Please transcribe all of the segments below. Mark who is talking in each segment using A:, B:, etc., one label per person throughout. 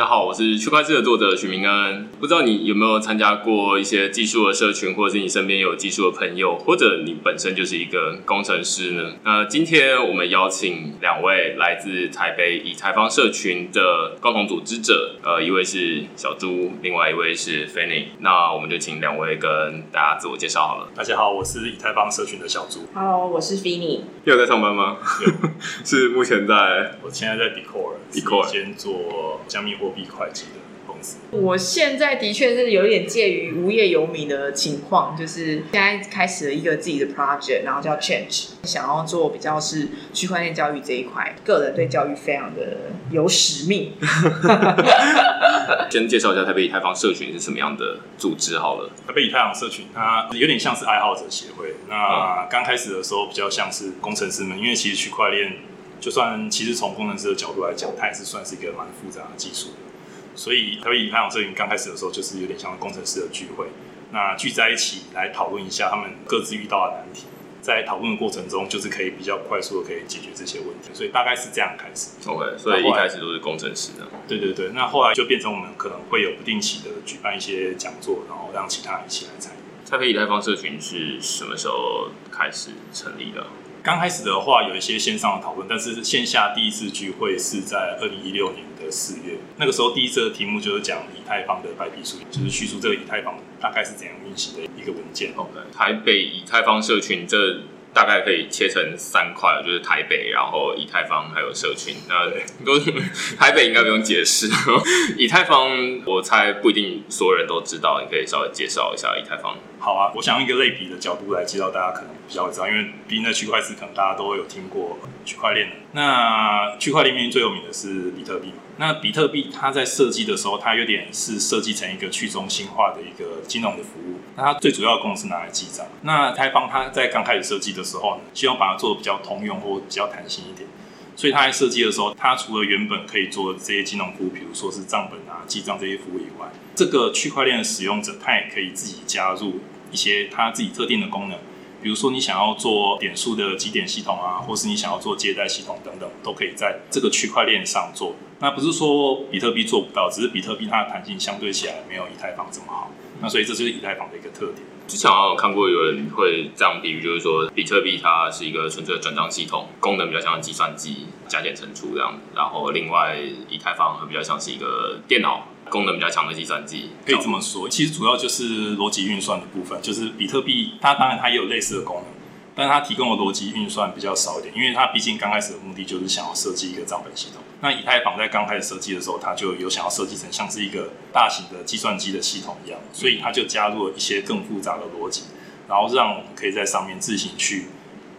A: 家好，我是区块链的作者许明恩。不知道你有没有参加过一些技术的社群，或者是你身边有技术的朋友，或者你本身就是一个工程师呢？那今天我们邀请两位来自台北以太坊社群的共同组织者，呃，一位是小朱，另外一位是 Fanny。那我们就请两位跟大家自我介绍好了。
B: 大家好，我是以太坊社群的小朱。
C: Hello，我是 Fanny。
A: 你有在上班吗？是目前在
B: 我现在在一间做加密货币会计的公司。
C: 我现在的确是有一点介于无业游民的情况，就是现在开始了一个自己的 project，然后叫 Change，想要做比较是区块链教育这一块，个人对教育非常的有使命。
A: 先介绍一下台北以太坊社群是什么样的组织好了。
B: 台北以太坊社群，它有点像是爱好者协会。那刚开始的时候比较像是工程师们，因为其实区块链，就算其实从工程师的角度来讲，它也是算是一个蛮复杂的技术的。所以台北以太坊社群刚开始的时候，就是有点像工程师的聚会，那聚在一起来讨论一下他们各自遇到的难题。在讨论的过程中，就是可以比较快速的可以解决这些问题，所以大概是这样开始。
A: OK，所以一开始都是工程师的。
B: 对对对，那后来就变成我们可能会有不定期的举办一些讲座，然后让其他人一起来参与。
A: 台北以太坊社群是什么时候开始成立的？
B: 刚开始的话有一些线上的讨论，但是线下第一次聚会是在二零一六年的四月，那个时候第一次的题目就是讲以太坊的白皮书，就是叙述这个以太坊大概是怎样运行的一个文件。
A: OK，台北以太坊社群这大概可以切成三块，就是台北，然后以太坊还有社群。那都台北应该不用解释，以太坊我猜不一定所有人都知道，你可以稍微介绍一下以太坊。
B: 好啊，我想用一个类比的角度来介绍，大家可能比较知道，因为毕竟在区块链可能大家都有听过区块链。那区块链里面最有名的是比特币嘛？那比特币它在设计的时候，它有点是设计成一个去中心化的一个金融的服务。那它最主要的功能是拿来记账。那台方它在刚开始设计的时候呢，希望把它做的比较通用或比较弹性一点。所以它在设计的时候，它除了原本可以做这些金融服务，比如说是账本啊、记账这些服务以外，这个区块链的使用者他也可以自己加入一些它自己特定的功能，比如说你想要做点数的积点系统啊，或是你想要做借贷系统等等，都可以在这个区块链上做。那不是说比特币做不到，只是比特币它的弹性相对起来没有以太坊这么好。那所以这就是以太坊的一个特点。
A: 之前好像有看过有人会这样比喻，就是说比特币它是一个纯粹的转账系统，功能比较像计算机加减乘除这样，然后另外以太坊会比较像是一个电脑。功能比较强的计算机，
B: 可以这么说。其实主要就是逻辑运算的部分，就是比特币它当然它也有类似的功能，但它提供的逻辑运算比较少一点，因为它毕竟刚开始的目的就是想要设计一个账本系统。那以太坊在刚开始设计的时候，它就有想要设计成像是一个大型的计算机的系统一样，所以它就加入了一些更复杂的逻辑，然后让我们可以在上面自行去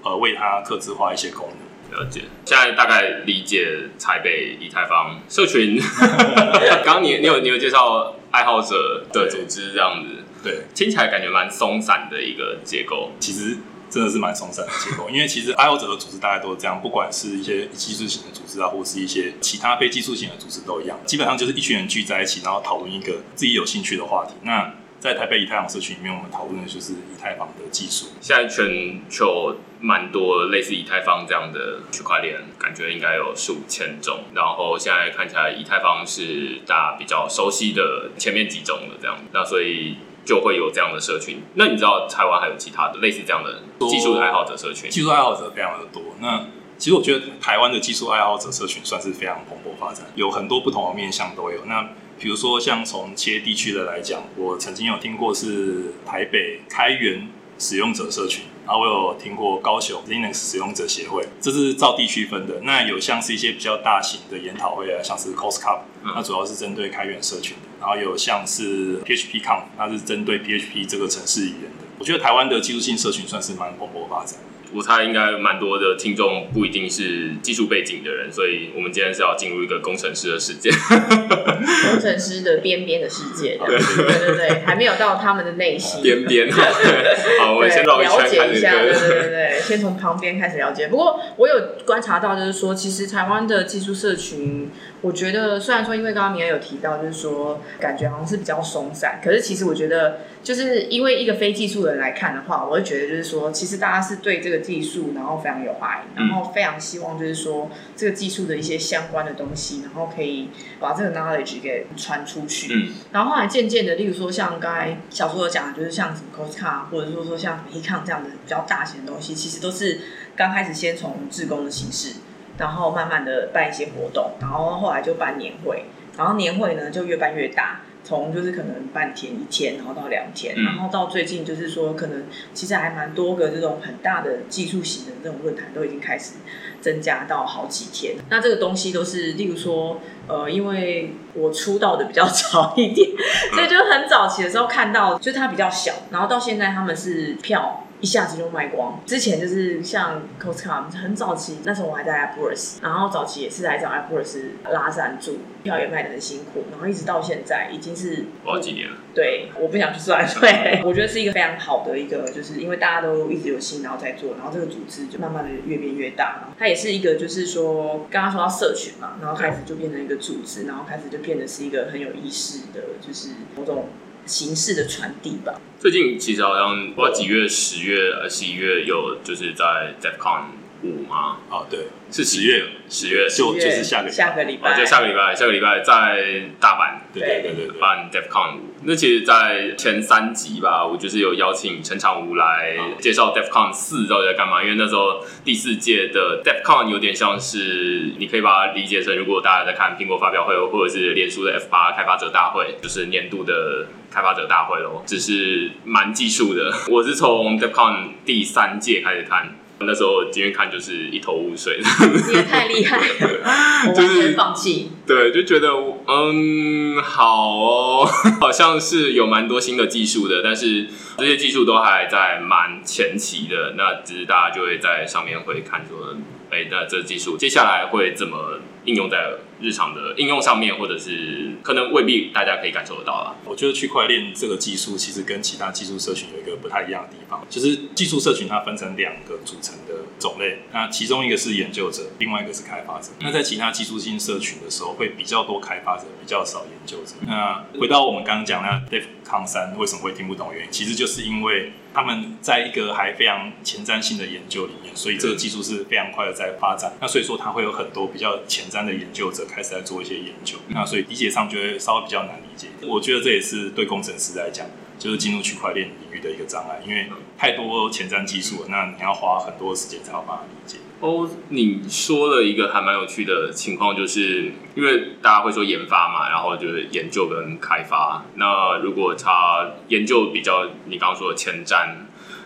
B: 呃为它刻字化一些功能。
A: 了解，现在大概理解台北以太坊社群。刚刚你你有你有介绍爱好者的组织这样子，
B: 对，
A: 听起来感觉蛮松散的一个结构。
B: 其实真的是蛮松散的结构，因为其实爱好者的组织大概都是这样，不管是一些技术型的组织啊，或是一些其他非技术型的组织都一样，基本上就是一群人聚在一起，然后讨论一个自己有兴趣的话题。那在台北以太坊社群里面，我们讨论的就是以太坊的技术。
A: 现在全球蛮多类似以太坊这样的区块链，感觉应该有数千种。然后现在看起来，以太坊是大家比较熟悉的前面几种的这样，那所以就会有这样的社群。那你知道台湾还有其他的类似这样的技术爱好者社群？
B: 技术爱好者非常的多。那其实我觉得台湾的技术爱好者社群算是非常蓬勃发展，有很多不同的面向都有。那比如说像从切地区的来讲，我曾经有听过是台北开源使用者社群，然后我有听过高雄 Linux 使用者协会，这是照地区分的。那有像是一些比较大型的研讨会啊，像是 COSCUP，那主要是针对开源社群的。然后有像是 PHPConf，它是针对 PHP 这个城市语言的。我觉得台湾的技术性社群算是蛮蓬勃发展。
A: 我猜应该蛮多的听众不一定是技术背景的人，所以我们今天是要进入一个工程师的世界。
C: 工程师的边边的世界，对对对，还没有到他们的内心。
A: 边边，好，我们先绕一圈
C: 了解一下，对对对
A: 个。
C: 对，先从旁边开始了解。不过我有观察到，就是说，其实台湾的技术社群，我觉得虽然说，因为刚刚你也有提到，就是说感觉好像是比较松散，可是其实我觉得，就是因为一个非技术的人来看的话，我会觉得就是说，其实大家是对这个技术然后非常有爱，然后非常希望就是说这个技术的一些相关的东西，然后可以把这个 knowledge 给传出去。
A: 嗯，
C: 然后后来渐渐的，例如说像刚才小说有讲的，就是像什么 Costco 或者说说像 Hecon 这样的比较大型的东西，其实都是刚开始先从志工的形式。然后慢慢的办一些活动，然后后来就办年会，然后年会呢就越办越大，从就是可能半天一天，然后到两天，然后到最近就是说可能其实还蛮多个这种很大的技术型的这种论坛都已经开始增加到好几天。那这个东西都是例如说，呃，因为我出道的比较 早一点，所以就很早期的时候看到，就是它比较小，然后到现在他们是票。一下子就卖光。之前就是像 Costco 很早期，那时候我还在 Apple's，然后早期也是来找 Apple's 拉赞助，票也卖的很辛苦，然后一直到现在已经是
A: 好几年了。
C: 对，我不想去算，对，我觉得是一个非常好的一个，就是因为大家都一直有心，然后在做，然后这个组织就慢慢的越变越大。它也是一个，就是说刚刚说到社群嘛，然后开始就变成一个组织，然后开始就变得是一个很有意识的，就是某种。形式的传递吧。
A: 最近其实好像不知道几月，十月呃十一月有就是在 DevCon 五吗？
B: 哦，对，
A: 是十月，十月
B: 就就是下个
C: 下个礼拜，
A: 就下个礼拜，下个礼拜在大阪，
B: 对对对对，
A: 办 DevCon 五。那其实，在前三集吧，我就是有邀请陈长武来介绍 DevCon 四到底在干嘛。因为那时候第四届的 DevCon 有点像是，你可以把它理解成，如果大家在看苹果发表会，或者是脸书的 F 八开发者大会，就是年度的开发者大会咯，只是蛮技术的。我是从 DevCon 第三届开始看。那时候今天看就是一头雾水，
C: 你也太厉害了，就是放弃。
A: 对，就觉得嗯，好哦，好像是有蛮多新的技术的，但是这些技术都还在蛮前期的。那只是大家就会在上面会看说，哎，那这技术接下来会怎么应用在？日常的应用上面，或者是可能未必大家可以感受得到啊。
B: 我觉得区块链这个技术其实跟其他技术社群有一个不太一样的地方，就是技术社群它分成两个组成的种类，那其中一个是研究者，另外一个是开发者。那在其他技术性社群的时候，会比较多开发者，比较少研究者。那回到我们刚刚讲那 Dave 康三为什么会听不懂原因，其实就是因为他们在一个还非常前瞻性的研究里面，所以这个技术是非常快的在发展。那所以说，它会有很多比较前瞻的研究者。开始在做一些研究，那所以理解上就会稍微比较难理解。我觉得这也是对工程师来讲，就是进入区块链领域的一个障碍，因为太多前瞻技术了，那你要花很多时间才有办法理解。
A: 哦，你说了一个还蛮有趣的情况，就是因为大家会说研发嘛，然后就是研究跟开发。那如果他研究比较你刚刚说的前瞻。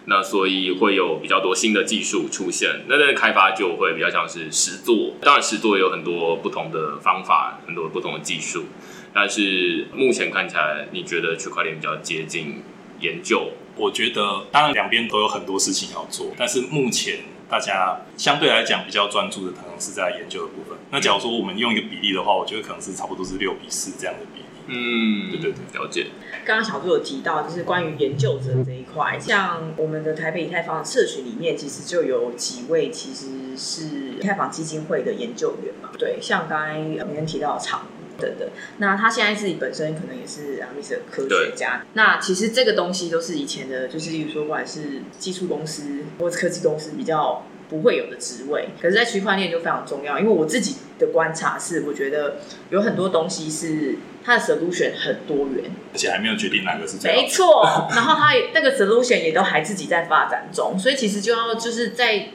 A: 那所以会有比较多新的技术出现，那在开发就会比较像是实做。当然，实做有很多不同的方法，很多不同的技术。但是目前看起来，你觉得区块链比较接近研究？
B: 我觉得，当然两边都有很多事情要做，但是目前大家相对来讲比较专注的，可能是在研究的部分。那假如说我们用一个比例的话，我觉得可能是差不多是六比四这样的比。
A: 嗯，
B: 对对对，
A: 了解。
C: 刚刚小朱有提到，就是关于研究者这一块，像我们的台北以太坊社群里面，其实就有几位其实是以太坊基金会的研究员嘛。对，像刚才明天提到常等等，那他现在自己本身可能也是 a m 的科学家。那其实这个东西都是以前的，就是例如说，不管是技术公司或者科技公司比较。不会有的职位，可是，在区块链就非常重要。因为我自己的观察是，我觉得有很多东西是它的 solution 很多元，
B: 而且还没有决定哪个是最
C: 没错。然后它那个 solution 也都还自己在发展中，所以其实就要就是在。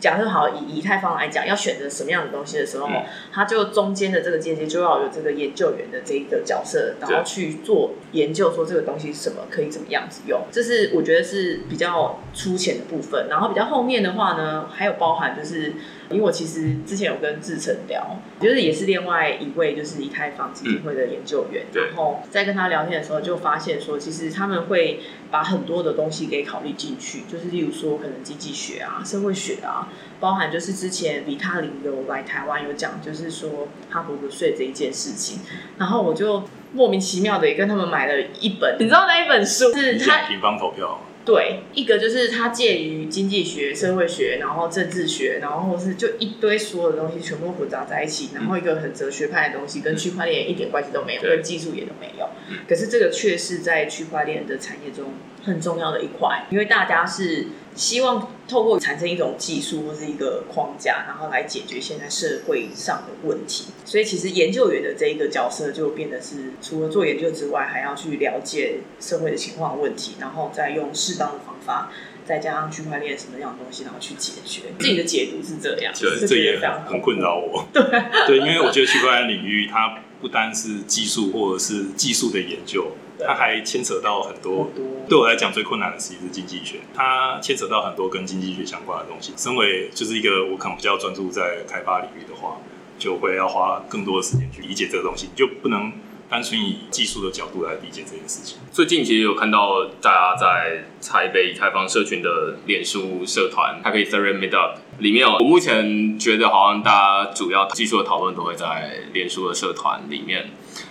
C: 假设好以以太坊来讲，要选择什么样的东西的时候，它就中间的这个阶级就要有这个研究员的这一个角色，然后去做研究，说这个东西是什么，可以怎么样子用。这是我觉得是比较粗浅的部分。然后比较后面的话呢，还有包含就是。因为我其实之前有跟志成聊，就是也是另外一位就是以太坊基金会的研究员，然后在跟他聊天的时候就发现说，其实他们会把很多的东西给考虑进去，就是例如说可能经济学啊、社会学啊，包含就是之前比他林有来台湾有讲，就是说哈佛的税这一件事情，然后我就莫名其妙的也跟他们买了一本，你知道那一本书是他
B: 平方投票。
C: 对，一个就是它介于经济学、社会学，然后政治学，然后或是就一堆所有的东西全部混杂在一起，然后一个很哲学派的东西，跟区块链一点关系都没有，跟技术也都没有。可是这个却是在区块链的产业中很重要的一块，因为大家是希望透过产生一种技术或是一个框架，然后来解决现在社会上的问题。所以其实研究员的这一个角色就变得是除了做研究之外，还要去了解社会的情况问题，然后再用适当的方法。再加上区块链什么样的东西，然后去解决自己的解读是这样，
B: 对，
C: 就
B: 这也
C: 觉得非常
B: 很困扰我。对，对，因为我觉得区块链领域它不单是技术或者是技术的研究，
C: 对
B: 它还牵扯到很多对我来讲最困难的其实是经济学，它牵扯到很多跟经济学相关的东西。身为就是一个我可能比较专注在开发领域的话，就会要花更多的时间去理解这个东西，你就不能单纯以技术的角度来理解这件事情。
A: 最近其实有看到大家在台北以太坊社群的脸书社团，它可以 Ethereum Meetup 里面，我目前觉得好像大家主要技术的讨论都会在脸书的社团里面。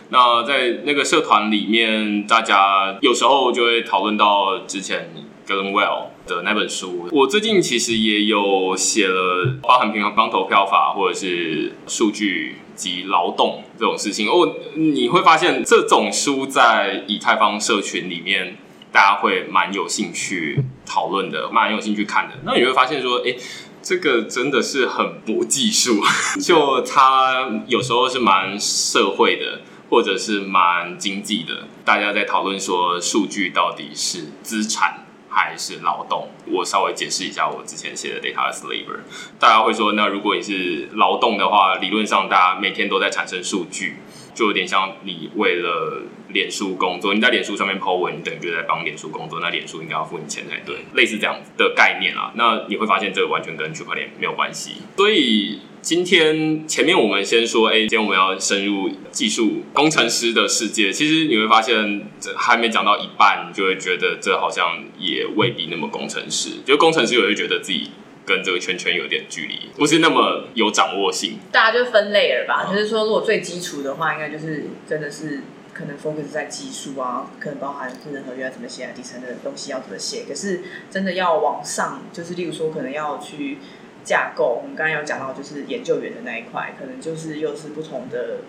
A: 那在那个社团里面，大家有时候就会讨论到之前 Galen Well 的那本书。我最近其实也有写了包含平衡方投票法或者是数据及劳动这种事情。哦，你会发现这种书在以太坊社群里面，大家会蛮有兴趣讨论的，蛮有兴趣看的。那你会发现说，哎、这个真的是很不技术，就它有时候是蛮社会的，或者是蛮经济的。大家在讨论说，数据到底是资产还是劳动？我稍微解释一下我之前写的 data sliver。大家会说，那如果你是劳动的话，理论上大家每天都在产生数据，就有点像你为了脸书工作，你在脸书上面 po 文，你等于就在帮脸书工作，那脸书应该要付你钱才对，类似这样子的概念啊。那你会发现这个完全跟区块链没有关系，所以。今天前面我们先说，哎、今天我们要深入技术工程师的世界。其实你会发现，这还没讲到一半，你就会觉得这好像也未必那么工程师。就工程师也会觉得自己跟这个圈圈有点距离，不是那么有掌握性。
C: 大家就分类了吧，就是说，如果最基础的话，应该就是真的是可能 focus 在技术啊，可能包含智能合约要怎么写啊，底层的东西要怎么写。可是真的要往上，就是例如说，可能要去架构。我们刚刚有讲到，就是研究员的那一块，可能就是又是不同的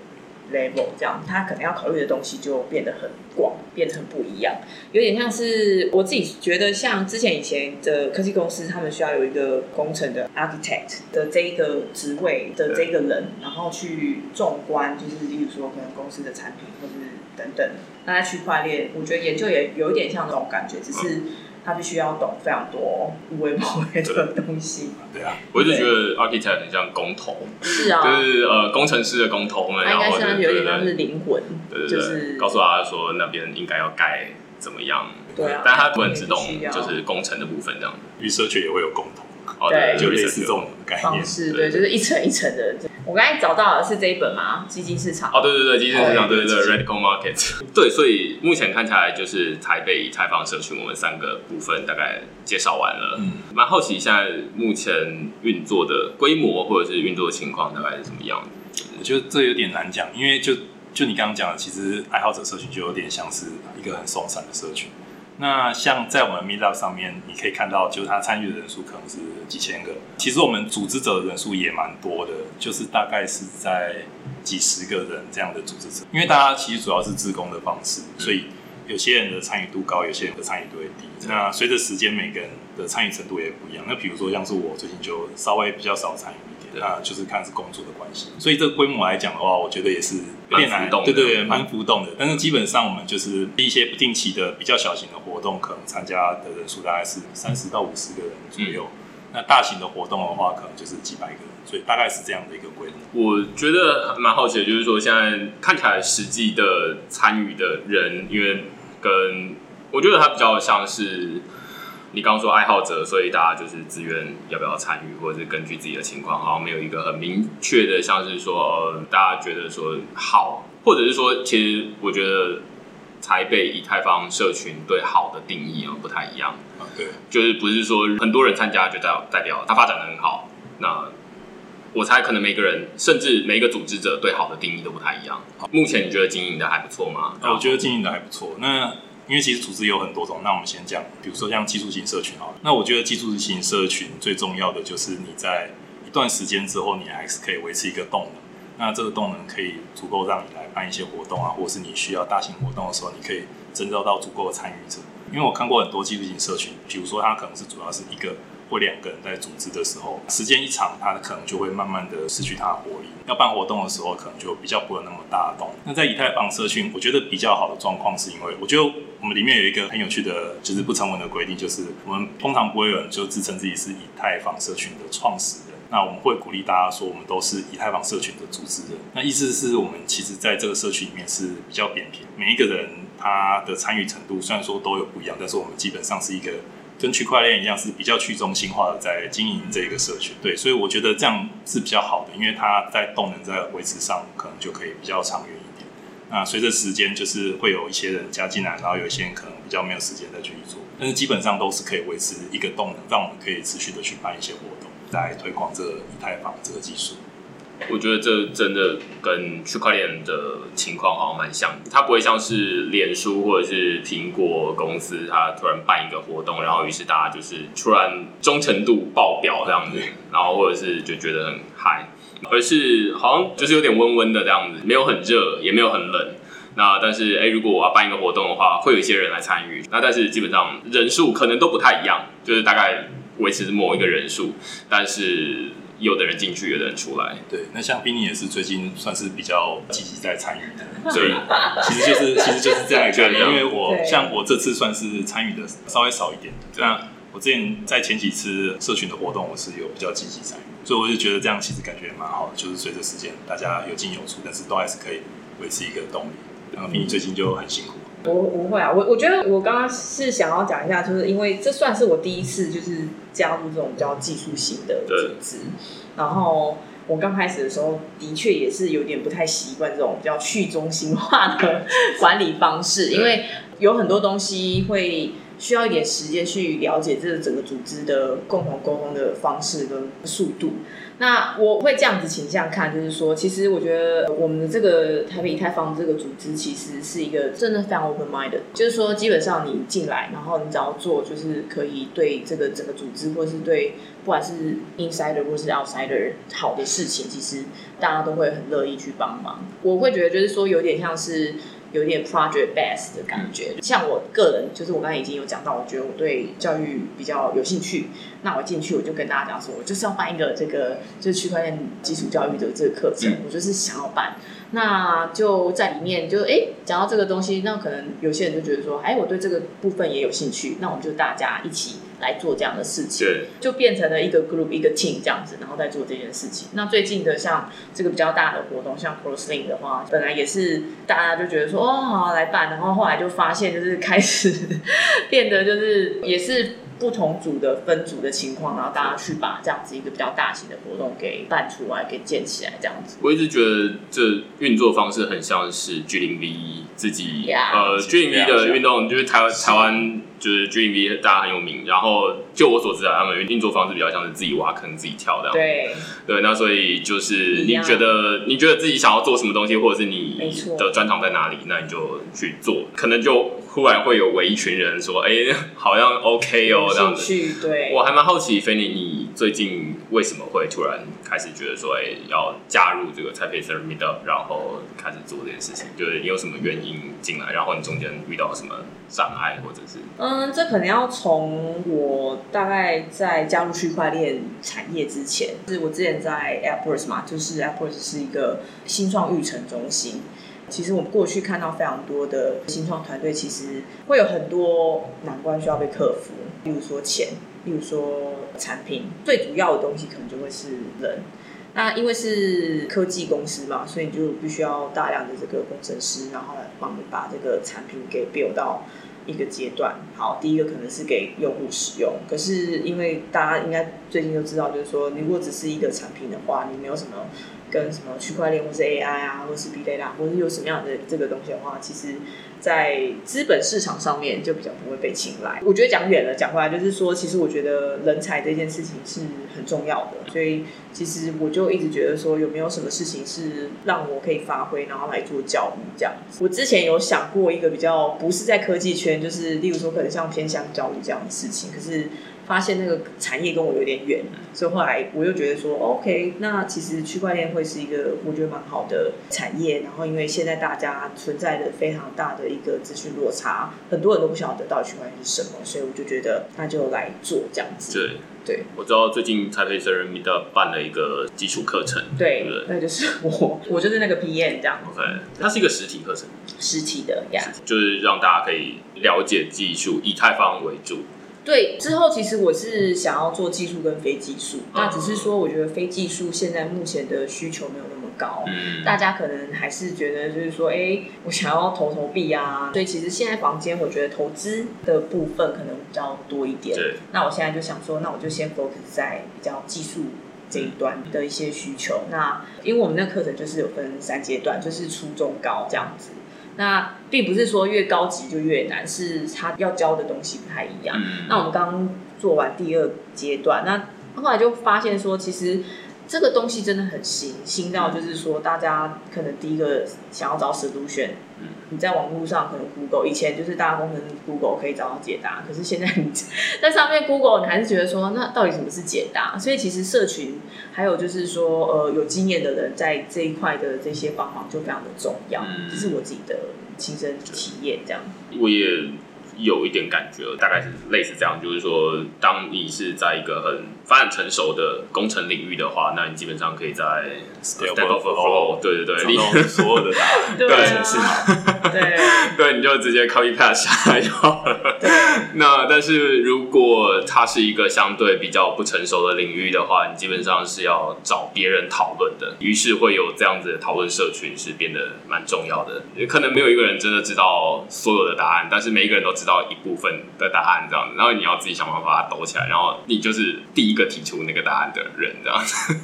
C: level，这样他可能要考虑的东西就变得很广，变得很不一样。有点像是我自己觉得，像之前以前的科技公司，他们需要有一个工程的 architect 的这一个职位的这个人，然后去纵观，就是例如说可能公司的产品或者是等等。那在区块链，我觉得研究也有一点像这种感觉，只是他必须要懂非常多无微不微的东西。
B: 对啊，
A: 我一直觉得 architect 很像工头，
C: 是啊，
A: 就是呃工程师的工头们，
C: 他应该
A: 然后
C: 是有点像是灵魂，
A: 对对对，
C: 就是
A: 告诉他说那边应该要盖怎么样，
C: 对啊。
A: 但他不能只懂就是工程的部分这样。
B: research 也会有共同，
A: 哦，
C: 对
B: 就类似这种概念
C: 方。式，
A: 对
C: 对，就是一层一层的。我刚才找到的是这一本嘛，基金市场。
A: 哦，对对对，基金市场，
B: 对
A: 对对对
B: 基金
A: ，Radical Market，对，所以目前看起来就是台北以太坊社群，我们三个部分大概介绍完了。
B: 嗯，
A: 蛮好奇现在目前运作的规模或者是运作的情况大概是什么样的？
B: 我觉得这有点难讲，因为就就你刚刚讲的，其实爱好者社群就有点像是一个很松散的社群。那像在我们 Meetup 上面，你可以看到，就是他参与的人数可能是几千个。其实我们组织者的人数也蛮多的，就是大概是在几十个人这样的组织者。因为大家其实主要是自工的方式，所以有些人的参与度高，有些人的参与度会低。那随着时间，每个人的参与程度也不一样。那比如说像是我最近就稍微比较少参与一点，那就是看是工作的关系。所以这个规模来讲的话，我觉得也是有点难对对对，蛮浮动的。但是基本上我们就是一些不定期的比较小型的活动，可能参加的人数大概是三十到五十个人左右。那大型的活动的话，可能就是几百个人，所以大概是这样的一个规模。
A: 我觉得蛮好奇的，就是说现在看起来实际的参与的人，因为跟我觉得它比较像是你刚刚说爱好者，所以大家就是自愿要不要参与，或者是根据自己的情况，好像没有一个很明确的，像是说、呃、大家觉得说好，或者是说，其实我觉得才被以太坊社群对好的定义啊不太一样。
B: 啊，对，
A: 就是不是说很多人参加就代代表它发展的很好，那我猜可能每个人甚至每一个组织者对好的定义都不太一样。目前你觉得经营的还不错吗？
B: 那我觉得经营的还不错。那因为其实组织有很多种。那我们先讲，比如说像技术型社群好了。那我觉得技术型社群最重要的就是你在一段时间之后，你还是可以维持一个动能。那这个动能可以足够让你来办一些活动啊，或是你需要大型活动的时候，你可以征召到足够的参与者。因为我看过很多技术型社群，比如说它可能是主要是一个。或两个人在组织的时候，时间一长，他可能就会慢慢的失去他的活力。要办活动的时候，可能就比较不会那么大的动。那在以太坊社群，我觉得比较好的状况是因为，我觉得我们里面有一个很有趣的，就是不成文的规定，就是我们通常不会有人就自称自己是以太坊社群的创始人。那我们会鼓励大家说，我们都是以太坊社群的组织人。那意思是我们其实在这个社群里面是比较扁平，每一个人他的参与程度虽然说都有不一样，但是我们基本上是一个。跟区块链一样是比较去中心化的，在经营这个社群，对，所以我觉得这样是比较好的，因为它在动能在维持上可能就可以比较长远。那随着时间，就是会有一些人加进来，然后有一些人可能比较没有时间再继续做，但是基本上都是可以维持一个动能，让我们可以持续的去办一些活动，来推广这个以太坊这个技术。
A: 我觉得这真的跟区块链的情况好像蛮像，它不会像是脸书或者是苹果公司，它突然办一个活动，然后于是大家就是突然忠诚度爆表这样子，然后或者是就觉得很嗨，而是好像就是有点温温的这样子，没有很热，也没有很冷。那但是哎，如果我要办一个活动的话，会有一些人来参与，那但是基本上人数可能都不太一样，就是大概维持某一个人数，但是。有的人进去，有的人出来。
B: 对，那像冰尼也是最近算是比较积极在参与的，所以其实就是其实就是这样一个。因为我像我这次算是参与的稍微少一点，这样我之前在前几次社群的活动，我是有比较积极参与，所以我就觉得这样其实感觉也蛮好的，就是随着时间大家有进有出，但是都还是可以维持一个动力。然后冰尼最近就很辛苦。
C: 我不会啊，我我觉得我刚刚是想要讲一下，就是因为这算是我第一次就是加入这种比较技术型的组织，然后我刚开始的时候的确也是有点不太习惯这种比较去中心化的 管理方式，因为有很多东西会需要一点时间去了解这个整个组织的共同沟通的方式跟速度。那我会这样子倾向看，就是说，其实我觉得我们的这个台北以太坊这个组织，其实是一个真的非常 open mind 的，就是说，基本上你进来，然后你只要做，就是可以对这个整个组织，或是对不管是 insider 或是 outsider 好的事情，其实大家都会很乐意去帮忙。我会觉得就是说，有点像是。有点 project base 的感觉，像我个人，就是我刚才已经有讲到，我觉得我对教育比较有兴趣。那我进去，我就跟大家讲说，我就是要办一个这个就是区块链基础教育的这个课程，我就是想要办。那就在里面，就哎讲到这个东西，那可能有些人就觉得说，哎，我对这个部分也有兴趣，那我们就大家一起。来做这样的事情，就变成了一个 group 一个 team 这样子，然后再做这件事情。那最近的像这个比较大的活动，像 Crosslink 的话，本来也是大家就觉得说哦好来办，然后后来就发现就是开始 变得就是也是。不同组的分组的情况，然后大家去把这样子一个比较大型的活动给办出来，给建起来，这样子。
A: 我一直觉得这运作方式很像是 G 零 V 自己，呃 g m V 的运动就是台湾台湾就是 g m V 大家很有名，然后就我所知啊，他们运作方式比较像是自己挖坑自己跳这样。
C: 对
A: 对，那所以就是你觉得你觉得自己想要做什么东西，或者是你的专长在哪里，那你就去做，可能就。忽然会有围一群人说：“哎，好像 OK 哦，这样子。”
C: 对，
A: 我还蛮好奇，菲尼，你最近为什么会突然开始觉得说：“哎，要加入这个蔡培森 Meet Up，然后开始做这件事情？就是你有什么原因进来？然后你中间遇到什么障碍，或者是……
C: 嗯，这可能要从我大概在加入区块链产业之前，是我之前在 Apples 嘛，就是 Apples 是一个新创育成中心。其实我们过去看到非常多的新创团队，其实会有很多难关需要被克服，例如说钱，例如说产品，最主要的东西可能就会是人。那因为是科技公司嘛，所以就必须要大量的这个工程师，然后来帮你把这个产品给 build 到一个阶段。好，第一个可能是给用户使用，可是因为大家应该最近都知道，就是说如果只是一个产品的话，你没有什么。跟什么区块链或是 AI 啊，或是 Big Data，或是有什么样的这个东西的话，其实。在资本市场上面就比较不会被青睐。我觉得讲远了，讲回来就是说，其实我觉得人才这件事情是很重要的。所以其实我就一直觉得说，有没有什么事情是让我可以发挥，然后来做教育这样子。我之前有想过一个比较不是在科技圈，就是例如说可能像偏向教育这样的事情，可是。发现那个产业跟我有点远，所以后来我又觉得说，OK，那其实区块链会是一个我觉得蛮好的产业。然后因为现在大家存在的非常大的一个资讯落差，很多人都不晓得到底区块链是什么，所以我就觉得那就来做这样子。
A: 对
C: 对，
A: 我知道最近台北人民的办了一个基础课程，
C: 对，那就是我，我就是那个 PM 这样。
A: OK，它是一个实体课程，
C: 实体的呀，
A: 就是让大家可以了解技术，以太坊为主。
C: 对，之后其实我是想要做技术跟非技术，那只是说我觉得非技术现在目前的需求没有那么高，嗯大家可能还是觉得就是说，哎，我想要投投币啊，所以其实现在房间我觉得投资的部分可能比较多一点。那我现在就想说，那我就先 focus 在比较技术这一端的一些需求。那因为我们那课程就是有分三阶段，就是初中高这样子。那并不是说越高级就越难，是他要教的东西不太一样。那我们刚做完第二阶段，那后来就发现说，其实这个东西真的很新，新到就是说，大家可能第一个想要找 solution。你在网络上可能 Google 以前就是大家功能 Google 可以找到解答，可是现在你 在上面 Google 你还是觉得说那到底什么是解答？所以其实社群还有就是说呃有经验的人在这一块的这些帮忙就非常的重要，这是我自己的亲身体验这样。
A: 我也。有一点感觉，大概是类似这样，就是说，当你是在一个很发展成熟的工程领域的话，那你基本上可以在
B: Stack Overflow，
A: 对对对，
B: 利用所有的答案，
C: 对
B: 是吗？
C: 对
A: 对，你就直接 copy paste 下来就好了。那但是如果它是一个相对比较不成熟的领域的话，你基本上是要找别人讨论的，于是会有这样子的讨论社群是变得蛮重要的。可能没有一个人真的知道所有的答案，但是每一个人都知道。一部分的答案这样子，然后你要自己想办法把它抖起来，然后你就是第一个提出那个答案的人这样子。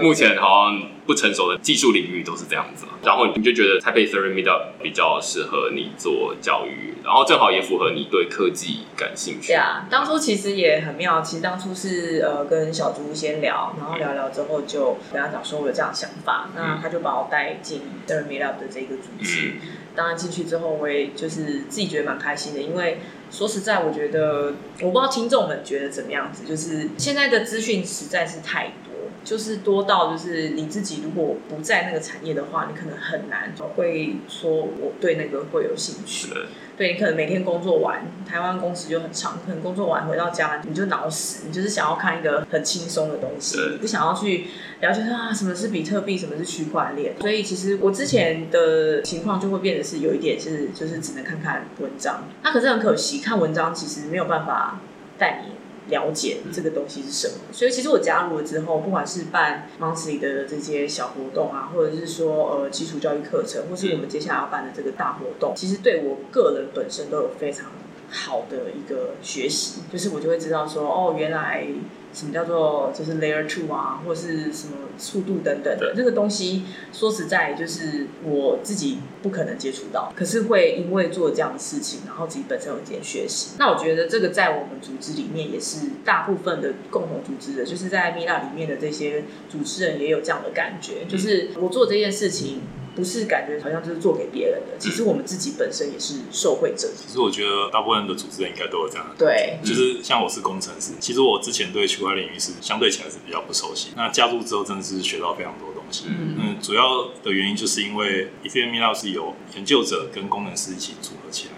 A: 目前好像不成熟的技术领域都是这样子，然后你就觉得 Taipei Three Meetup 比较适合你做教育，然后正好也符合你对科技感兴趣。
C: 对啊，当初其实也很妙，其实当初是呃跟小猪先聊，然后聊聊之后就跟他讲说我有这样想法，那他就把我带进 Three Meetup 的这个组织。当然进去之后，我也就是自己觉得蛮开心的，因为说实在，我觉得我不知道听众们觉得怎么样子，就是现在的资讯实在是太多，就是多到就是你自己如果不在那个产业的话，你可能很难会说我对那个会有兴趣。对你可能每天工作完，台湾工时就很长，可能工作完回到家你就脑死，你就是想要看一个很轻松的东西，不想要去了解啊什么是比特币，什么是区块链。所以其实我之前的情况就会变得是有一点是就是只能看看文章，那可是很可惜，看文章其实没有办法带你。了解这个东西是什么，所以其实我加入了之后，不管是办 monthly 的这些小活动啊，或者是说呃基础教育课程，或是我们接下来要办的这个大活动，其实对我个人本身都有非常好的一个学习，就是我就会知道说，哦，原来。什么叫做就是 layer two 啊，或者是什么速度等等的，这个东西说实在就是我自己不可能接触到，可是会因为做这样的事情，然后自己本身有一点学习。那我觉得这个在我们组织里面也是大部分的共同组织的，就是在米娜里面的这些主持人也有这样的感觉，就是我做这件事情。不是感觉好像就是做给别人的，其实我们自己本身也是受惠者。
B: 其实我觉得大部分的主持人应该都有这样。
C: 对，
B: 就是像我是工程师，其实我之前对区块链领域是相对起来是比较不熟悉。那加入之后真的是学到非常多东西。嗯，主要的原因就是因为 Ethereum 是有研究者跟工程师一起组合起来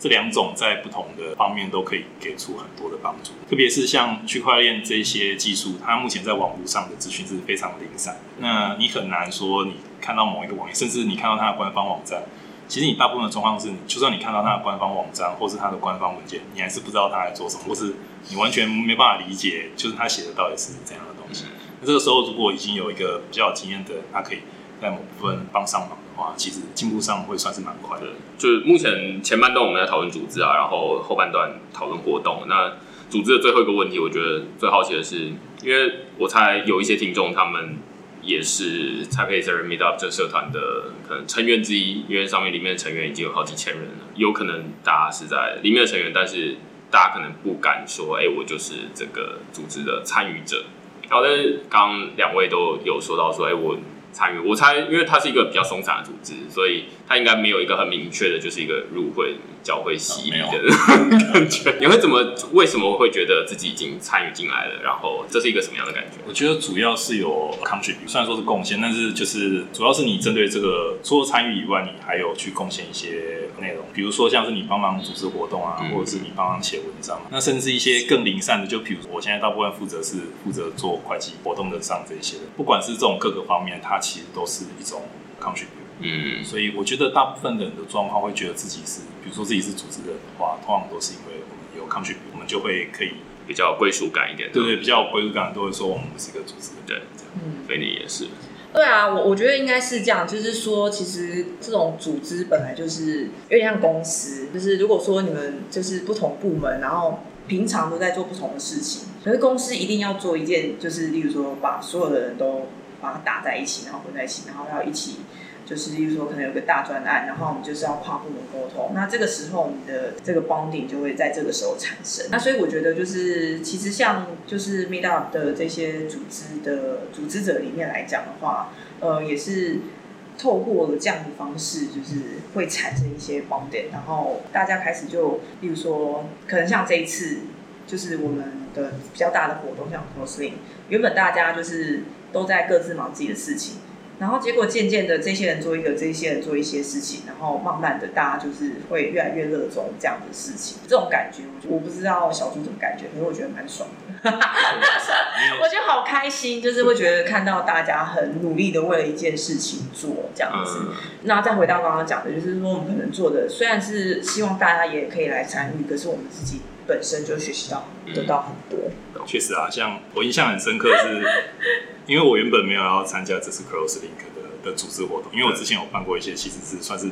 B: 这两种在不同的方面都可以给出很多的帮助，特别是像区块链这些技术，它目前在网络上的资讯是非常零散。那你很难说你看到某一个网页，甚至你看到它的官方网站，其实你大部分的状况是，就算你看到它的官方网站或是它的官方文件，你还是不知道它在做什么，或是你完全没办法理解，就是它写的到底是怎样的东西。那这个时候，如果已经有一个比较有经验的，他可以在某部分帮上忙的话。其实进步上会算是蛮快的。
A: 就是目前前半段我们在讨论组织啊，然后后半段讨论活动。那组织的最后一个问题，我觉得最好奇的是，因为我猜有一些听众他们也是蔡佩 Sir Meetup 这社团的可能成员之一，因为上面里面的成员已经有好几千人了，有可能大家是在里面的成员，但是大家可能不敢说，哎、我就是这个组织的参与者。然后，但是刚两位都有说到说，哎、我参与，我猜，因为它是一个比较松散的组织，所以它应该没有一个很明确的，就是一个入会教会洗礼的 感觉。你会怎么？为什么会觉得自己已经参与进来了？然后这是一个什么样的感觉？
B: 我觉得主要是有 contribute，虽然说是贡献，但是就是主要是你针对这个除了参与以外，你还有去贡献一些内容，比如说像是你帮忙组织活动啊，
A: 嗯
B: 或者是你帮忙写文章，那甚至一些更零散的，就比如我现在大部分负责是负责做会计、活动的上这些的，不管是这种各个方面，它其实都是一种 contribute。
A: 嗯，
B: 所以我觉得大部分人的状况会觉得自己是，比如说自己是组织人的话，通常都是因为我们有 contribute，我们就会可以
A: 比较有归属感一点。
B: 对对比较有归属感，都会说我们是一个组织人。
A: 对，
C: 嗯，
A: 菲尼也是。
C: 对啊，我我觉得应该是这样，就是说，其实这种组织本来就是有点像公司，就是如果说你们就是不同部门，然后平常都在做不同的事情，可是公司一定要做一件，就是例如说把所有的人都把它打在一起，然后混在一起，然后要一起。就是，例如说，可能有个大专案，然后我们就是要跨部门沟通。那这个时候，你的这个 bonding 就会在这个时候产生。那所以我觉得，就是其实像就是 Meet Up 的这些组织的组织者里面来讲的话，呃，也是透过了这样的方式，就是会产生一些 bonding，然后大家开始就，例如说，可能像这一次，就是我们的比较大的活动，像 c r o s s l i n 原本大家就是都在各自忙自己的事情。然后结果渐渐的，这些人做一个，这些人做一些事情，然后慢慢的，大家就是会越来越热衷这样的事情。这种感觉，我我不知道小猪怎么感觉，可是我觉得蛮爽的。我觉得好开心，就是会觉得看到大家很努力的为了一件事情做这样子。
A: 嗯，
C: 那再回到刚刚讲的，就是说我们可能做的虽然是希望大家也可以来参与，可是我们自己本身就学习到得到很多。
B: 确实啊，像我印象很深刻是，因为我原本没有要参加这次 Cross Link 的的组织活动，因为我之前有办过一些，其实是算是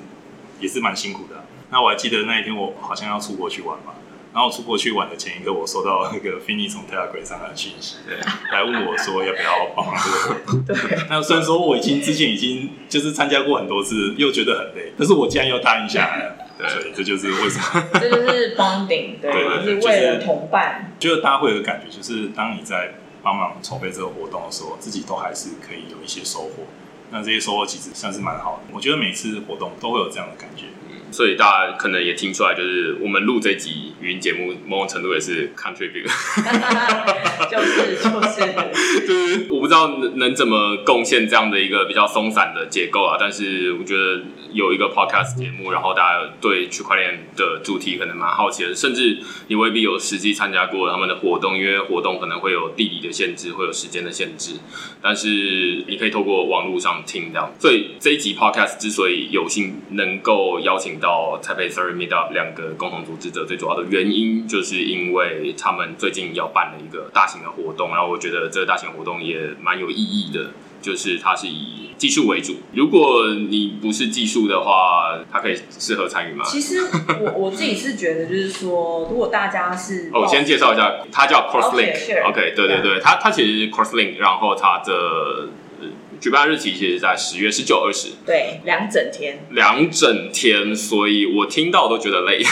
B: 也是蛮辛苦的啊、那我还记得那一天我好像要出国去玩嘛，然后出国去玩的前一刻，我收到那个 Finny 从 Telegram 上的讯息，
A: 对，
B: 来问我说要不要帮忙这个活动。
C: 对，
B: 那虽然说我已经之前已经就是参加过很多次，又觉得很累，但是我竟然又答应下来了，
A: 对
B: 所以这就是为什么。
C: 这就是 bonding，对，
B: 对对对
C: 就是为了同伴。
B: 就是大家会有个感觉，就是当你在帮忙筹备这个活动的时候，自己都还是可以有一些收获。那这些收获其实算是蛮好的。我觉得每次活动都会有这样的感觉。
A: 所以大家可能也听出来，就是我们录这集语音节目，某种程度也是 contribute。
C: 就是就是，
A: 就是我不知道能能怎么贡献这样的一个比较松散的结构啊，但是我觉得有一个 podcast 节目，然后大家对区块链的主题可能蛮好奇的，甚至你未必有实际参加过他们的活动，因为活动可能会有地理的限制，会有时间的限制，但是你可以透过网络上听这样。所以这一集 podcast 之所以有幸能够邀请到台北 Sorry Meetup 两个共同组织者，最主要的原因就是因为他们最近要办了一个大型的活动，然后我觉得这个大型活动也蛮有意义的。就是它是以技术为主，如果你不是技术的话，它可以适合参与吗？
C: 其实我我自己是觉得，就是说，如果大家是
A: 哦，我先介绍一下，它叫 Crosslink。OK，对对对，它它其实是 Crosslink，然后它的呃举办日期其实在十月十九、二十，
C: 对两整天，
A: 两整天，所以我听到都觉得累。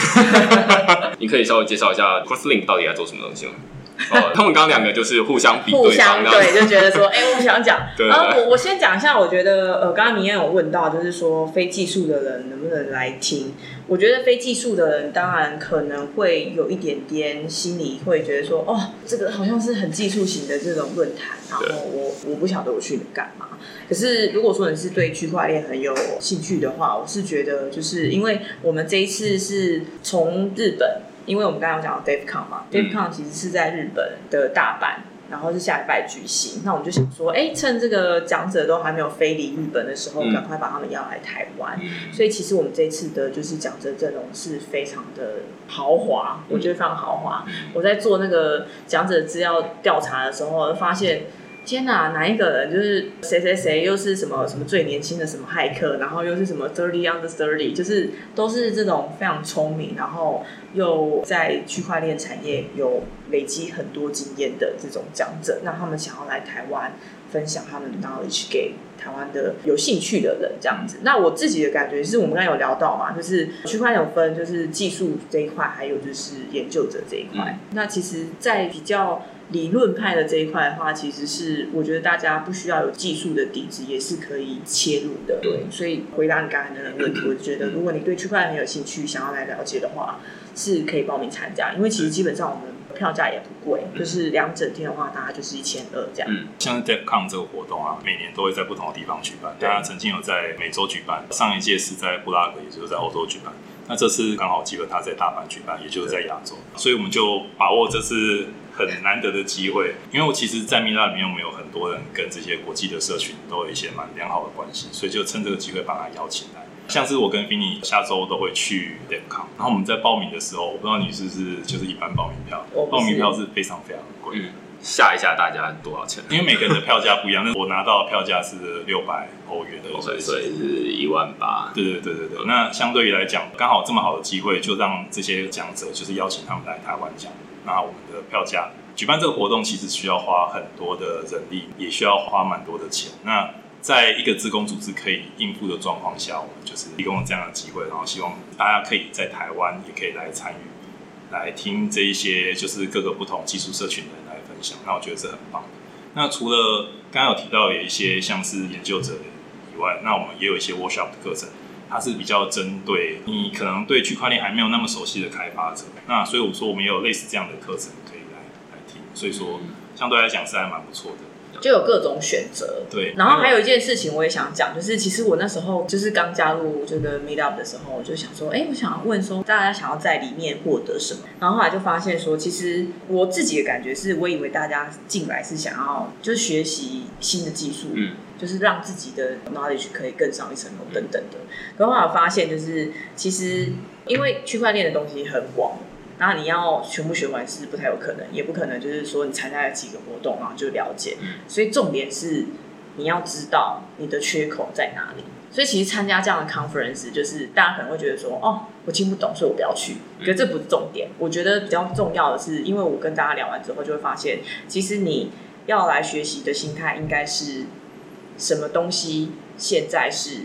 A: 你可以稍微介绍一下 Crosslink 到底在做什么东西吗？哦，他们刚刚两个就是互相比
C: 互
A: 对方这样
C: 相对，就觉得说，哎、我想讲。
A: 对
C: 然后我我先讲一下，我觉得呃，刚刚明艳有问到，就是说非技术的人能不能来听？我觉得非技术的人当然可能会有一点点心里会觉得说，哦，这个好像是很技术型的这种论坛，然后我我不晓得我去干嘛。可是如果说你是对区块链很有兴趣的话，我是觉得就是因为我们这一次是从日本，因为我们刚刚有讲到 DevCon 嘛、d a v c o n 其实是在日本的大阪。然后是下礼拜举行，那我们就想说，哎，趁这个讲者都还没有飞离日本的时候，
A: 嗯
C: 赶快把他们邀来台湾。
A: 嗯
C: 所以其实我们这次的就是讲者阵容是非常的豪华，我觉得非常豪华。我在做那个讲者资料调查的时候，发现天哪，哪一个人就是谁谁谁又是什么什么最年轻的什么骇客，然后又是什么 thirty under thirty，就是都是这种非常聪明，然后又在区块链产业有累积很多经验的这种讲者，那他们想要来台湾分享他们的 knowledge 给台湾的有兴趣的人这样子。那我自己的感觉是我们刚才有聊到嘛，就是区块链有分就是技术这一块，还有就是研究者这一块。那其实，在比较理论派的这一块的话，其实是我觉得大家不需要有技术的底子，也是可以切入的。对，所以回答你刚才的问题，我觉得如果你对区块链很有兴趣，想要来了解的话，是可以报名参加，因为其实基本上我们票价也不贵，就是两整天的话，大概就是一千二这样。
B: 嗯，像 DevCon 这个活动啊，每年都会在不同的地方举办。大家曾经有在美洲举办，上一届是在布拉格，也就是在欧洲举办。那这次刚好机会，他在大阪举办，也就是在亚洲，所以我们就把握这次很难得的机会。因为我其实，在米拉里面，我们有很多人跟这些国际的社群都有一些蛮良好的关系，所以就趁这个机会把他邀请来。像是我跟 Vinny 下周都会去 DevCon，然后我们在报名的时候，我不知道你是不是就是一般报名票，报名票是非常非常贵。
A: 吓一下大家多少钱？
B: 因为每个人的票价不一样。那我拿到的票价是六百欧元的，
A: 所以是一万八。
B: 对对对对对。那相对于来讲，刚好这么好的机会，就让这些讲者就是邀请他们来台湾讲。那我们的票价，举办这个活动其实需要花很多的人力，也需要花蛮多的钱。那在一个自工组织可以应付的状况下，我们就是提供了这样的机会，然后希望大家可以在台湾也可以来参与，来听这一些就是各个不同技术社群的。那我觉得这很棒。那除了刚刚有提到有一些像是研究者以外，那我们也有一些 workshop 的课程，它是比较针对你可能对区块链还没有那么熟悉的开发者。那所以我说我们也有类似这样的课程可以来来听，所以说相对来讲是还蛮不错的。
C: 就有各种选择，
B: 对。
C: 然后还有一件事情我也想讲，就是其实我那时候就是刚加入这个 Meet Up 的时候，我就想说，哎，我想要问说，大家想要在里面获得什么？然后后来就发现说，其实我自己的感觉是，我以为大家进来是想要就是学习新的技术，嗯，就是让自己的 knowledge 可以更上一层楼等等的。可后来发现，就是其实因为区块链的东西很广。然后你要全部学完是不太有可能，也不可能就是说你参加了几个活动然后就了解。所以重点是你要知道你的缺口在哪里。所以其实参加这样的 conference，就是大家可能会觉得说，哦，我听不懂，所以我不要去。可是这不是重点。我觉得比较重要的是，因为我跟大家聊完之后，就会发现，其实你要来学习的心态应该是什么东西现在是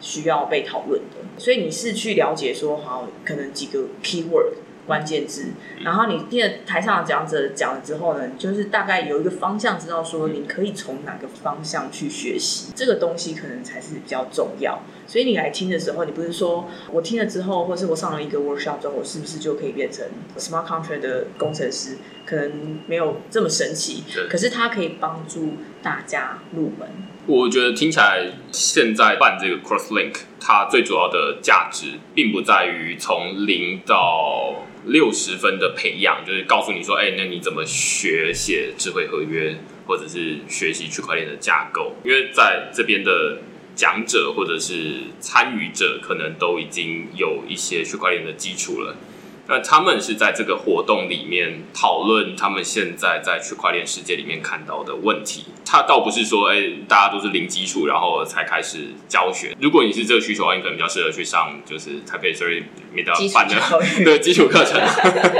C: 需要被讨论的。所以你是去了解说，好，可能几个 keyword。关键字，然后你听了台上的讲者讲了之后呢，就是大概有一个方向，知道说你可以从哪个方向去学习，这个东西可能才是比较重要。所以你来听的时候，你不是说我听了之后，或是我上了一个 workshop 之后，我是不是就可以变成 smart contract 的工程师？可能没有这么神奇，可是它可以帮助大家入门。
A: 我觉得听起来，现在办这个 cross link，它最主要的价值，并不在于从零到六十分的培养，就是告诉你说，哎，那你怎么学写智慧合约，或者是学习区块链的架构？因为在这边的讲者或者是参与者，可能都已经有一些区块链的基础了。那他们是在这个活动里面讨论他们现在在区块链世界里面看到的问题。他倒不是说，哎，大家都是零基础，然后才开始教学。如果你是这个需求的话，你可能比较适合去上就是台北 Sorry 没到办的 对基础课程。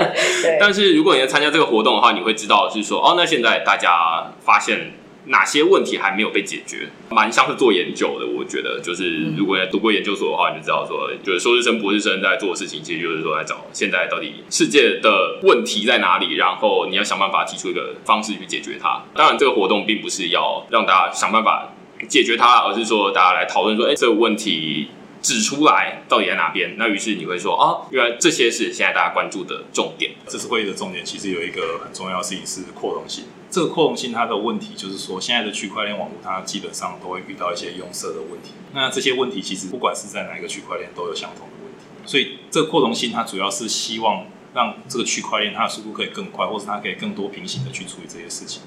A: 但是如果你要参加这个活动的话，你会知道是说，哦，那现在大家发现。哪些问题还没有被解决？蛮像是做研究的，我觉得就是如果读过研究所的话，你就知道说，就是硕士生、博士生在做的事情，其实就是说在找现在到底世界的问题在哪里，然后你要想办法提出一个方式去解决它。当然，这个活动并不是要让大家想办法解决它，而是说大家来讨论说，哎，这个问题。指出来到底在哪边？那于是你会说啊，原来这些是现在大家关注的重点。
B: 这次会议的重点其实有一个很重要的事情是扩容性。这个扩容性它的问题就是说，现在的区块链网络它基本上都会遇到一些拥塞的问题。那这些问题其实不管是在哪一个区块链都有相同的问题。所以这个扩容性它主要是希望让这个区块链它的速度可以更快，或者它可以更多平行的去处理这些事情。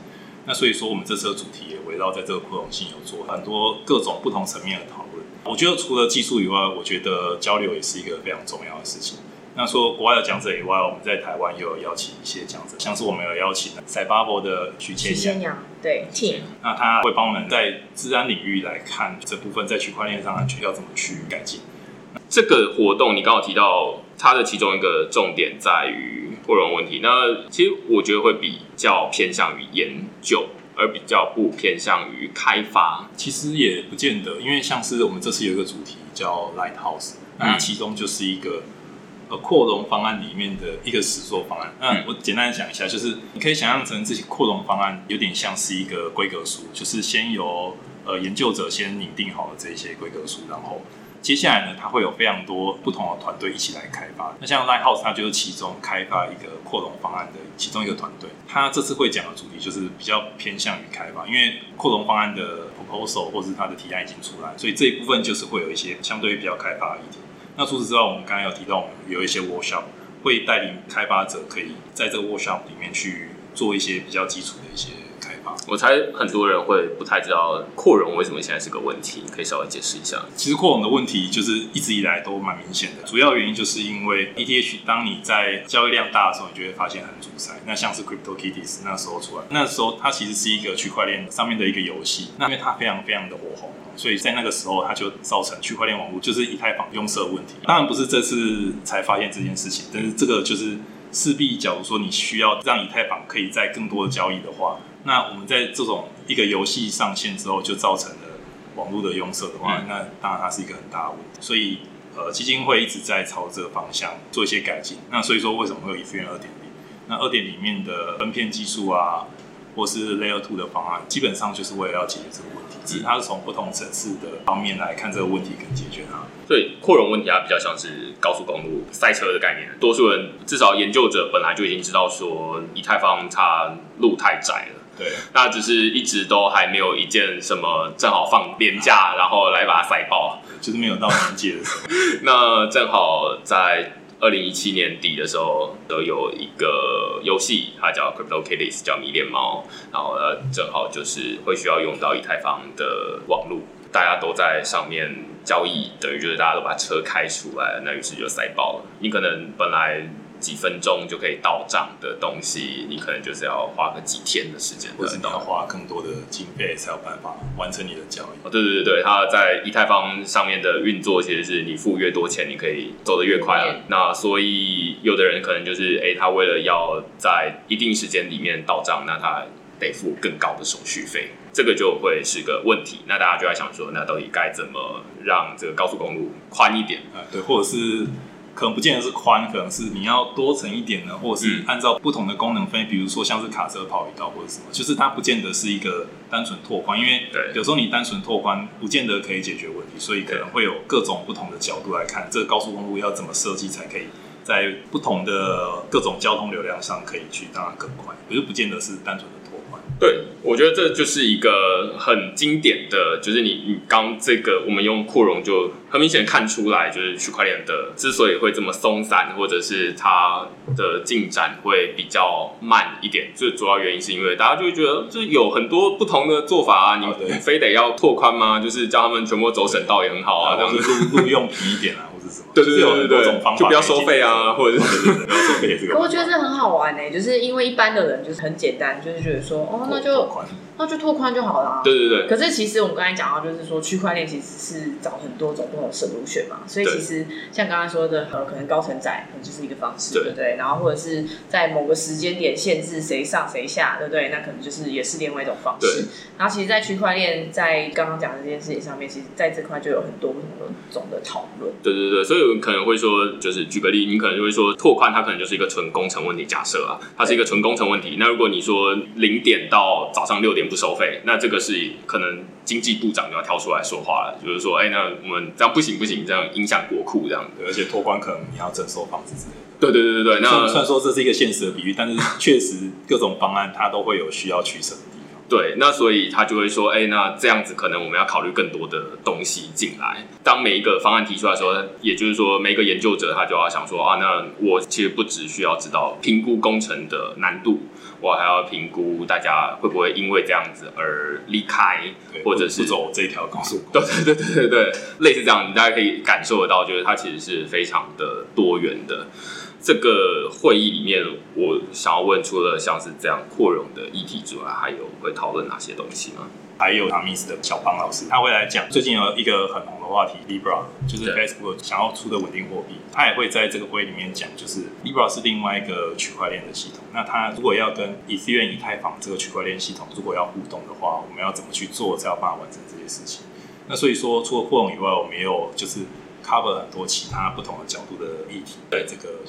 B: 那所以说我们这次的主题也围绕在这个扩容性有做很多各种不同层面的讨论。我觉得除了技术以外，我觉得交流也是一个非常重要的事情。那说国外的讲者以外，我们在台湾也有邀请一些讲者，像是我们有邀请 Cybabble 的徐千
C: 阳，对，Team，
B: 那他会帮我们在治安领域来看这部分在区块链上安全要怎么去改进。
A: 这个活动你刚好提到它的其中一个重点在于扩容问题，那其实我觉得会比较偏向于研究。而比较不偏向于开发。
B: 其实也不见得，因为像是我们这次有一个主题叫 Lighthouse，那它其中就是一个呃扩容方案里面的一个实作方案。那我简单的讲一下，就是你可以想象成这些扩容方案有点像是一个规格书，就是先由呃研究者先拟定好了这些规格书，然后。接下来呢，它会有非常多不同的团队一起来开发。那像 Lighthouse，它就是其中开发一个扩容方案的其中一个团队。它这次会讲的主题就是比较偏向于开发，因为扩容方案的 proposal 或是它的提案已经出来，所以这一部分就是会有一些相对于比较开发的议题。那除此之外，我们刚刚有提到，我们有一些 workshop 会带领开发者可以在这个 workshop 里面去做一些比较基础的一些。
A: 我猜很多人会不太知道扩容为什么现在是个问题，可以稍微解释一下。
B: 其实扩容的问题就是一直以来都蛮明显的，主要原因就是因为 ETH，当你在交易量大的时候，你就会发现很阻塞。那像是 Crypto Kitties 那时候出来，那时候它其实是一个区块链上面的一个游戏，那因为它非常非常的火红，所以在那个时候它就造成区块链网络就是以太坊拥塞问题。当然不是这次才发现这件事情，但是这个就是势必，假如说你需要让以太坊可以在更多的交易的话。那我们在这种一个游戏上线之后，就造成了网络的拥塞的话，那当然它是一个很大的问题。所以，呃，基金会一直在朝这个方向做一些改进。那所以说，为什么会有 Ethereum 二点零？那二点里面的分片技术啊，或是 Layer Two 的方案，基本上就是为了要解决这个问题。只是它是从不同层次的方面来看这个问题跟解决它。
A: 所以扩容问题它比较像是高速公路赛车的概念。多数人至少研究者本来就已经知道说，以太坊它路太窄了。
B: 对，
A: 那只是一直都还没有一件什么正好放廉价，然后来把它塞爆，
B: 就是没有到年纪的时候。
A: 那正好在二零一七年底的时候，都有一个游戏，它叫 Crypto Kitties，叫迷恋猫，然后呢，正好就是会需要用到以太坊的网络，大家都在上面交易，等于就是大家都把车开出来，那于是就塞爆了。你可能本来。几分钟就可以到账的东西，你可能就是要花个几天的时间，
B: 或者你要花更多的经费才有办法完成你的交易。
A: 哦，对对对对，它在以太坊上面的运作，其实是你付越多钱，你可以走得越快了。那所以有的人可能就是，哎，他为了要在一定时间里面到账，那他得付更高的手续费，这个就会是个问题。那大家就在想说，那到底该怎么让这个高速公路宽一点？
B: 啊，对，或者是。可能不见得是宽，可能是你要多层一点呢，或者是按照不同的功能分，比如说像是卡车跑一道或者什么，就是它不见得是一个单纯拓宽，因为有时候你单纯拓宽不见得可以解决问题，所以可能会有各种不同的角度来看，这个高速公路要怎么设计才可以在不同的各种交通流量上可以去让它更快，可是不见得是单纯的。
A: 对，我觉得这就是一个很经典的，就是你你刚这个，我们用扩容就很明显看出来，就是区块链的之所以会这么松散，或者是它的进展会比较慢一点，最主要原因是因为大家就会觉得，就有很多不同的做法啊，你非得要拓宽吗？就是叫他们全部走省道也很好啊，这样子
B: 路路用皮一点啊。
A: 对对对对对，就不要收费啊，或者是
B: 不要收费也是。可。
C: 我觉得这很好玩呢，就是因为一般的人就是很简单，就是觉得说，哦，那就。那就拓宽就好了。
A: 对对对。
C: 可是其实我们刚才讲到，就是说区块链其实是找很多种不同的 solution 嘛，所以其实像刚刚说的，呃，可能高承载可能就是一个方式，对不对？然后或者是在某个时间点限制谁上谁下，对不对？那可能就是也是另外一种方式。然后其实，在区块链在刚刚讲的这件事情上面，其实在这块就有很多不同的种的讨论。
A: 对对对，所以可能会说，就是举个例，你可能就会说拓宽它可能就是一个纯工程问题。假设啊，它是一个纯工程问题。那如果你说零点到早上六点。不收费，那这个是可能经济部长就要跳出来说话了，就是说，哎，那我们这样不行不行，这样影响国库这样。
B: 而且托管可能你要征收房子之类的。
A: 对对对对对。那
B: 虽然说这是一个现实的比喻，但是确实各种方案它都会有需要取舍。
A: 对，那所以他就会说，哎，那这样子可能我们要考虑更多的东西进来。当每一个方案提出来的时候，也就是说，每一个研究者他就要想说，啊，那我其实不只需要知道评估工程的难度。我还要评估大家会不会因为这样子而离开，或者是
B: 走这条高速。
A: 对对对对对对，类似这样，大家可以感受得到，就是它其实是非常的多元的。这个会议里面，我想要问，除了像是这样扩容的议题之外，还有会讨论哪些东西吗？
B: 还有阿密斯的小胖老师，他会来讲最近有一个很红的话题 Libra，就是
A: 对
B: Facebook 想要出的稳定货币，他也会在这个会里面讲，就是 Libra 是另外一个区块链的系统。那他如果要跟 Ethereum 以太坊这个区块链系统如果要互动的话，我们要怎么去做才有办法完成这些事情？那所以说，除了扩容以外，我们也有就是 cover 很多其他不同的角度的议题，在这个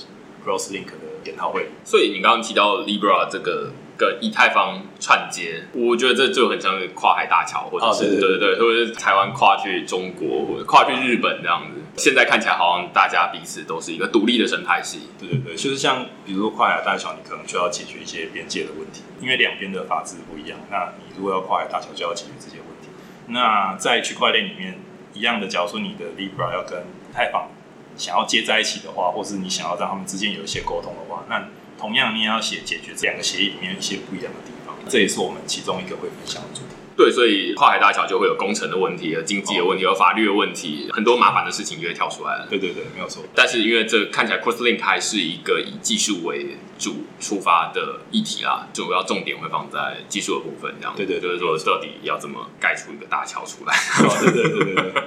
B: Cross Link 的研讨会。
A: 所以你刚刚提到 Libra 这个跟以太坊串接，我觉得这就很像是跨海大桥，或者是、
B: 哦对对
A: 对对，或者是台湾跨去中国，或者跨去日本这样子。现在看起来好像大家彼此都是一个独立的生态系。
B: 对对对，就是像比如说跨海大桥，你可能就要解决一些边界的问题，因为两边的法制不一样。那你如果要跨海大桥，就要解决这些问题。那在区块链里面一样的，假如说你的 Libra 要跟以太坊想要接在一起的话，或是你想要让他们之间有一些沟通的话，那同样你也要写解决这两个协议里面一些不一样的地方。这也是我们其中一个会分享的主题。
A: 对，所以跨海大桥就会有工程的问题、有经济的问题、有法律的问题，很多麻烦的事情就会跳出来了。
B: 对对对，没有错。
A: 但是因为这看起来 Crosslink 还是一个以技术为主出发的议题啦，主要重点会放在技术的部分，这样。
B: 对对对
A: 就是说到底要怎么盖出一个大桥出来。
B: 哦对对对对对，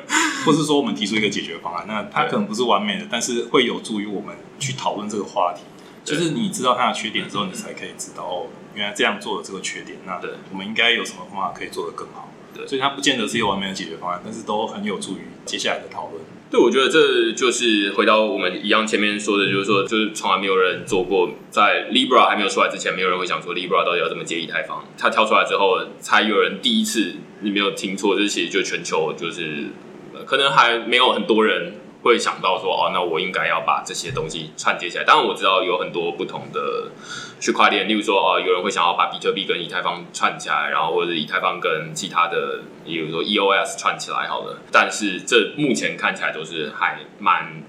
B: 或是说我们提出一个解决方案，那它可能不是完美的，但是会有助于我们去讨论这个话题。就是你知道它的缺点之后，你才可以知道哦，原来这样做的这个缺点，那
A: 对
B: 我们应该有什么方法可以做得更好。
A: 对
B: 所以它不见得是一个完美的解决方案，但是都很有助于接下来的讨论。
A: 对，我觉得这就是回到我们一样前面说的，就是说，就是从来没有人做过，在 Libra 还没有出来之前，没有人会想说 Libra 到底要怎么接以太坊。它跳出来之后，才有人第一次，你没有听错，这其实就全球就是呃可能还没有很多人会想到说，哦，那我应该要把这些东西串接起来。当然我知道有很多不同的区块链，例如说，哦，有人会想要把比特币跟以太坊串起来，然后或者以太坊跟其他的，比如说 EOS 串起来好了。但是这目前看起来都是还蛮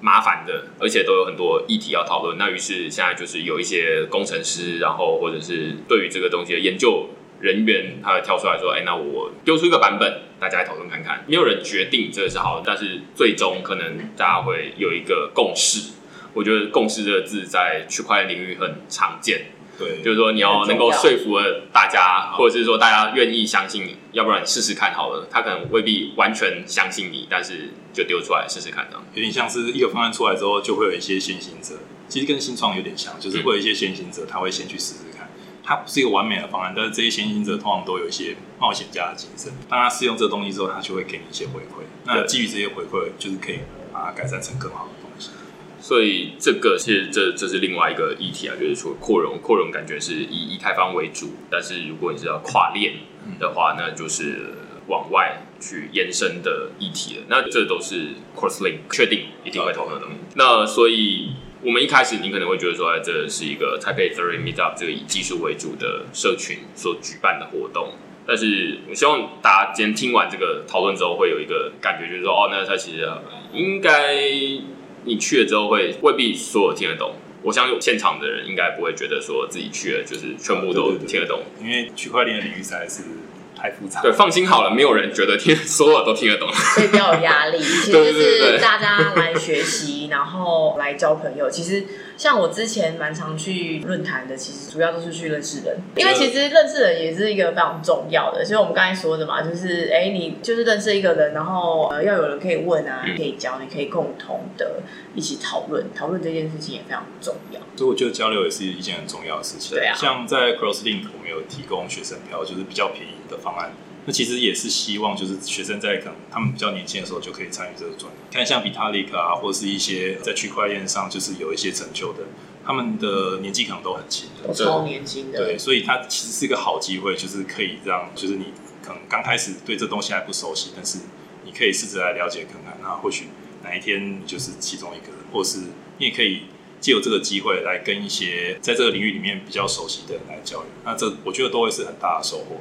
A: 麻烦的，而且都有很多议题要讨论。那于是现在就是有一些工程师，然后或者是对于这个东西的研究人员，他会跳出来说：“哎，那我丢出一个版本，大家来讨论看看。”没有人决定这个是好的，但是最终可能大家会有一个共识。我觉得“共识”这个字在区块链领域很常见，
B: 对，
A: 就是说你要能够说服了大家，或者是说大家愿意相信你，要不然你试试看好了。他可能未必完全相信你，但是就丢出来试试看这样。
B: 有点像是一个方案出来之后，就会有一些先行者，其实跟新创有点像，就是会有一些先行者，他会先去试试看。它不是一个完美的方案，但是这些先行者通常都有一些冒险家的精神。当他试用这个东西之后，他就会给你一些回馈。那基于这些回馈，就是可以把它改善成更好的东西。
A: 所以这个是这这是另外一个议题啊，就是说扩容，扩容感觉是以以太坊为主，但是如果你是要跨链的话，那就是往外去延伸的议题了。那这都是 Crosslink 确定一定会讨论的东西。那所以我们一开始你可能会觉得说，哎，这是一个 Taipei Theory Meetup 这个以技术为主的社群所举办的活动。但是我希望大家今天听完这个讨论之后，会有一个感觉，就是说，哦，那它其实应该你去了之后会未必所有听得懂。我相信现场的人应该不会觉得说自己去了就是全部都
B: 对对对
A: 听得懂。
B: 因为区块链的领域实在是太复杂。
A: 对，放心好了，没有人觉得听所有都听得懂。
C: 所以不要有压力。其实就是大家来学习，然后来交朋友。其实像我之前蛮常去论坛的，其实主要都是去认识人，因为其实认识人也是一个非常重要的。所以我们刚才说的嘛，就是哎，你就是认识一个人，然后呃要有人可以问啊，
A: 嗯
C: 可以教，你可以共同的一起讨论，讨论这件事情也非常重要。
B: 所以我觉得交流也是一件很重要的事情。
C: 对啊
B: 像在 CrossLink 我们有提供学生票，就是比较便宜的方案。那其实也是希望，就是学生在可能他们比较年轻的时候就可以参与这个专业。看像 Vitalik 啊，或者是一些在区块链上就是有一些成就的，他们的年纪可能都很轻
C: 超年轻的，
B: 对，所以它其实是一个好机会，就是可以让，就是你可能刚开始对这东西还不熟悉，但是你可以试着来了解看看，那或许哪一天你就是其中一个人，或是你也可以借由这个机会来跟一些在这个领域里面比较熟悉的人来交流，那这我觉得都会是很大的收获。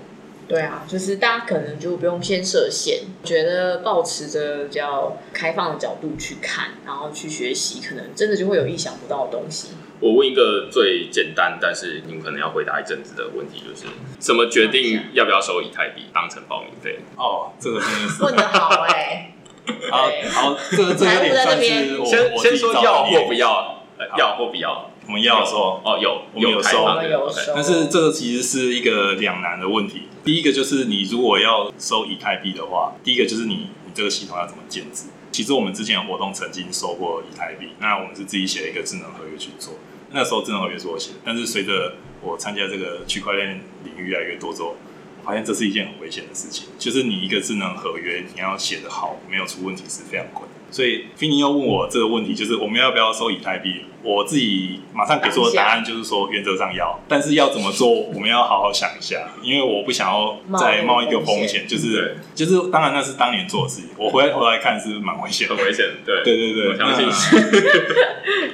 C: 对啊，就是大家可能就不用先设限，觉得保持着比较开放的角度去看，然后去学习，可能真的就会有意想不到的东西。
A: 我问一个最简单，但是你们可能要回答一阵子的问题，就是怎么决定要不要收以太币当成报名费？
B: 哦，这个真的是
C: 问的好哎、
B: 好好，这个这个有点算是我
A: 先
B: 我
A: 先说要或不要，要或不要。
B: 我们要的时候
A: 哦，有
B: 我们有收
A: 开放的
C: 有
A: OK
C: 收
B: 但是这个其实是一个两难的问题。第一个就是你如果要收以太币的话，第一个就是你你这个系统要怎么建制。其实我们之前的活动曾经收过以太币，那我们是自己写了一个智能合约去做。那时候智能合约是我写的，但是随着我参加这个区块链领域越来越多之后，我发现这是一件很危险的事情，就是你一个智能合约你要写得好，没有出问题是非常困难。所以菲尼又问我这个问题，就是我们要不要收以太币？我自己马上给出的答案就是说，原则上要，但是要怎么做，我们要好好想一下，因为我不想要再冒一个风险，就是就是当然那是当年做的事情，我回来回来看是蛮危险，
A: 很危险，对
B: 对对对，
A: 我相信。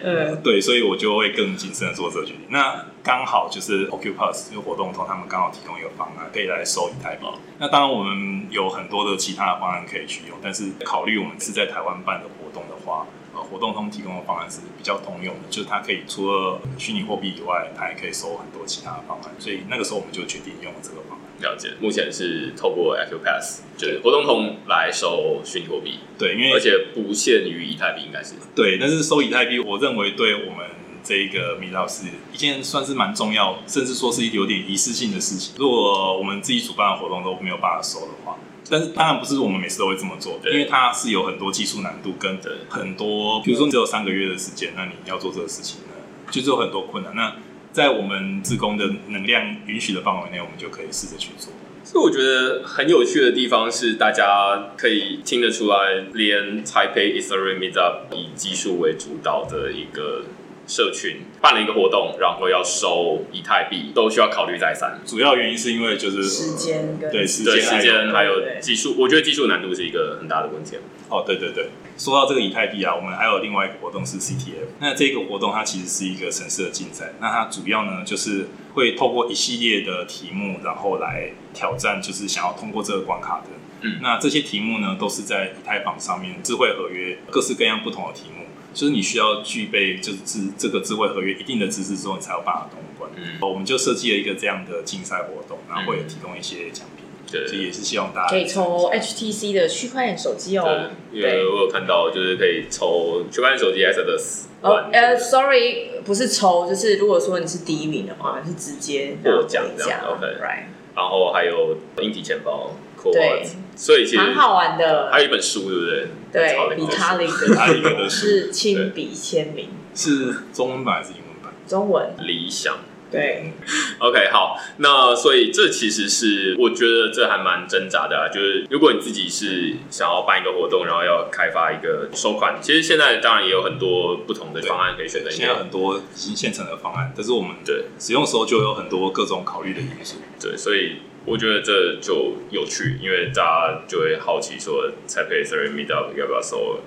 C: 嗯，
B: 对，所以我就会更谨慎的做这个决定。那刚好就是 Ocupus 这个活动通，他们刚好提供一个方案，可以来收以太币。那当然我们有很多的其他的方案可以去用，但是考虑我们是在台湾办的活动的话。活动通提供的方案是比较通用的，就是它可以除了虚拟货币以外，它还可以收很多其他的方案，所以那个时候我们就决定用了这个方案。
A: 了解，目前是透过 Acupass，就是活动通来收虚拟货币，
B: 对，因为
A: 而且不限于以太币，应该是
B: 对，但是收以太币，我认为对我们这一个米道是一件算是蛮重要，甚至说是有点仪式性的事情。如果我们自己主办的活动都没有办法收的话。但是当然不是我们每次都会这么做，因为它是有很多技术难度跟很多，比如说你只有三个月的时间，那你要做这个事情呢，就是有很多困难。那在我们自工的能量允许的范围内，我们就可以试着去做。
A: 所以我觉得很有趣的地方是，大家可以听得出来，连 Taipei Ethereum Meetup 以技术为主导的一个。社群办了一个活动，然后要收以太币，都需要考虑再三。
B: 主要原因是因为就是
C: 时间跟
B: 对
A: 时间时间还有技术，我觉得技术难度是一个很大的问题。
B: 哦，对对对，说到这个以太币啊，我们还有另外一个活动是 CTF。那这个活动它其实是一个城市的竞赛，那它主要呢就是会透过一系列的题目，然后来挑战，就是想要通过这个关卡的。嗯，那这些题目呢都是在以太坊上面智慧合约各式各样不同的题目。就是你需要具备就是智这个智慧合约一定的知识之后，你才有办法通关。嗯，我们就设计了一个这样的竞赛活动，然后会有提供一些奖品。对，所以也是希望大家
C: 可以抽 HTC 的区块链手机
A: 哦。对，因为我有看到就是可以抽区块链手机 S 的四。
C: 哦，呃，Sorry，不是抽，就是如果说你是第一名的话，是直接
A: 获奖这样。
C: OK，Right。
A: 然后还有硬体钱包。对，所以其实
C: 蛮好玩的。
A: 还有一本书，对不对？
C: 对，比卡里的是亲笔签名，
B: 是中文版还是英文版？
C: 中文。
A: 理想。
C: 对。
A: OK，好，那所以这其实是我觉得这还蛮挣扎的，啊就是如果你自己是想要办一个活动，然后要开发一个收款，其实现在当然也有很多不同的方案可以选择。
B: 现在很多已经现成的方案，但是我们对使用的时候就有很多各种考虑的因素。
A: 对，所以。我觉得这就有趣，因为大家就会好奇说，才配 Ethereum Meetup 要不要收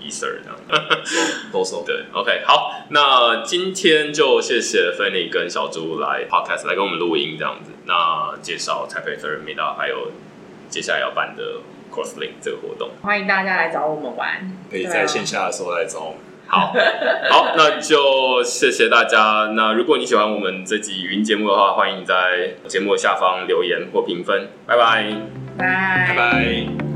A: Ether 这样？
B: 都收。
A: 对，OK，好，那今天就谢谢 Fanny 跟小猪来 Podcast 来跟我们录音这样子，那介绍才配 Ethereum Meetup，还有接下来要办的 Crosslink 这个活动，
C: 欢迎大家来找我们玩，
B: 可以在线下的时候来找我们。
A: 好好，那就谢谢大家。那如果你喜欢我们这集语音节目的话，欢迎在节目下方留言或评分。拜拜，
C: 拜
B: 拜拜。